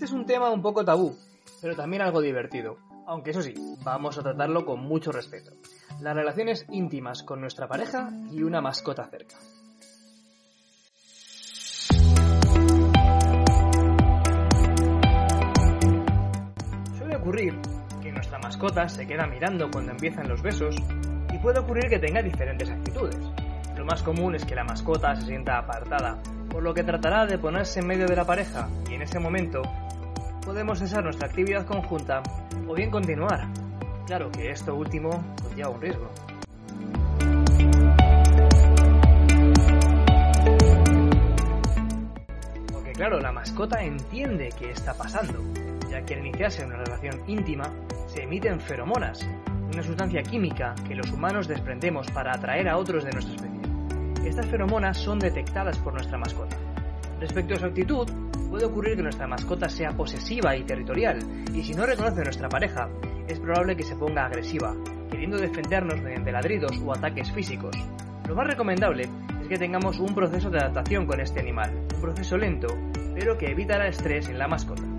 Este es un tema un poco tabú, pero también algo divertido, aunque eso sí, vamos a tratarlo con mucho respeto. Las relaciones íntimas con nuestra pareja y una mascota cerca. Suele ocurrir que nuestra mascota se queda mirando cuando empiezan los besos y puede ocurrir que tenga diferentes actitudes. Lo más común es que la mascota se sienta apartada, por lo que tratará de ponerse en medio de la pareja y en ese momento podemos cesar nuestra actividad conjunta o bien continuar. Claro que esto último conlleva un riesgo. Porque claro, la mascota entiende qué está pasando, ya que al iniciarse una relación íntima se emiten feromonas, una sustancia química que los humanos desprendemos para atraer a otros de nuestra especie. Estas feromonas son detectadas por nuestra mascota. Respecto a su actitud, puede ocurrir que nuestra mascota sea posesiva y territorial, y si no reconoce a nuestra pareja, es probable que se ponga agresiva, queriendo defendernos mediante ladridos o ataques físicos. Lo más recomendable es que tengamos un proceso de adaptación con este animal, un proceso lento, pero que evitará estrés en la mascota.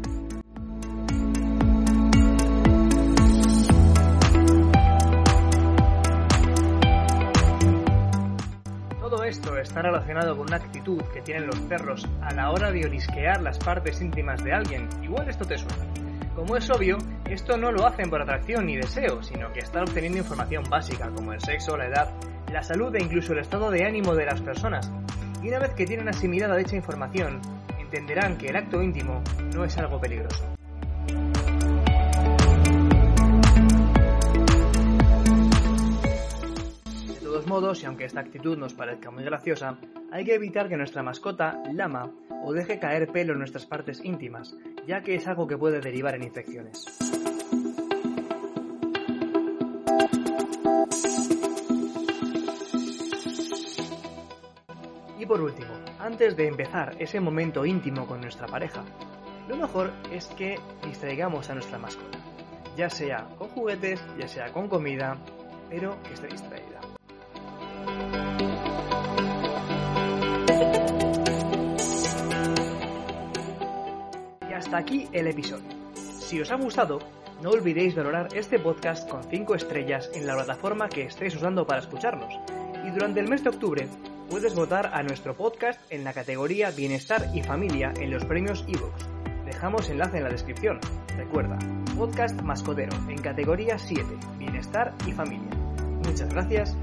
Todo esto está relacionado con una actitud que tienen los perros a la hora de olisquear las partes íntimas de alguien. Igual esto te suena. Como es obvio, esto no lo hacen por atracción ni deseo, sino que están obteniendo información básica como el sexo, la edad, la salud e incluso el estado de ánimo de las personas. Y una vez que tienen asimilada dicha información, entenderán que el acto íntimo no es algo peligroso. Y aunque esta actitud nos parezca muy graciosa, hay que evitar que nuestra mascota lama o deje caer pelo en nuestras partes íntimas, ya que es algo que puede derivar en infecciones. Y por último, antes de empezar ese momento íntimo con nuestra pareja, lo mejor es que distraigamos a nuestra mascota, ya sea con juguetes, ya sea con comida, pero que esté distraída. Hasta aquí el episodio. Si os ha gustado, no olvidéis valorar este podcast con 5 estrellas en la plataforma que estéis usando para escucharnos. Y durante el mes de octubre puedes votar a nuestro podcast en la categoría Bienestar y Familia en los premios eBooks. Dejamos enlace en la descripción. Recuerda, podcast mascotero en categoría 7, Bienestar y Familia. Muchas gracias